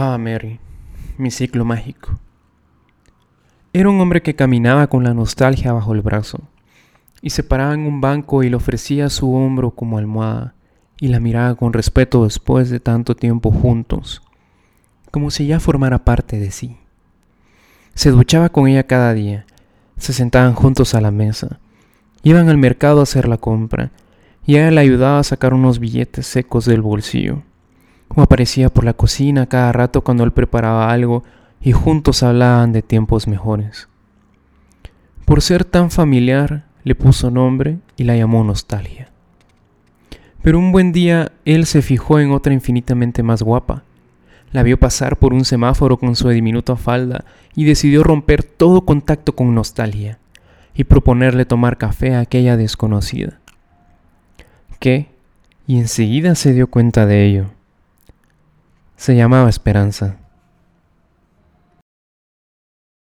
Ah, Mary, mi ciclo mágico. Era un hombre que caminaba con la nostalgia bajo el brazo, y se paraba en un banco y le ofrecía su hombro como almohada, y la miraba con respeto después de tanto tiempo juntos, como si ya formara parte de sí. Se duchaba con ella cada día, se sentaban juntos a la mesa, iban al mercado a hacer la compra, y ella le ayudaba a sacar unos billetes secos del bolsillo como aparecía por la cocina cada rato cuando él preparaba algo y juntos hablaban de tiempos mejores. Por ser tan familiar, le puso nombre y la llamó Nostalgia. Pero un buen día él se fijó en otra infinitamente más guapa. La vio pasar por un semáforo con su diminuta falda y decidió romper todo contacto con Nostalgia y proponerle tomar café a aquella desconocida. ¿Qué? Y enseguida se dio cuenta de ello. Se llamaba Esperanza.